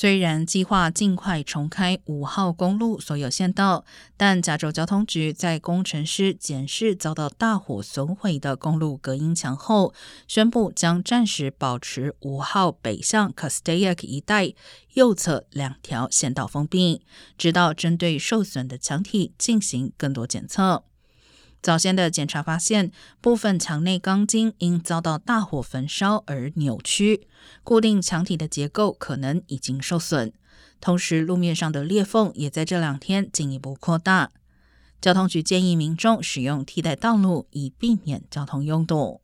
虽然计划尽快重开五号公路所有线道，但加州交通局在工程师检视遭到大火损毁的公路隔音墙后，宣布将暂时保持五号北向 Castaic 一带右侧两条线道封闭，直到针对受损的墙体进行更多检测。早先的检查发现，部分墙内钢筋因遭到大火焚烧而扭曲，固定墙体的结构可能已经受损。同时，路面上的裂缝也在这两天进一步扩大。交通局建议民众使用替代道路，以避免交通拥堵。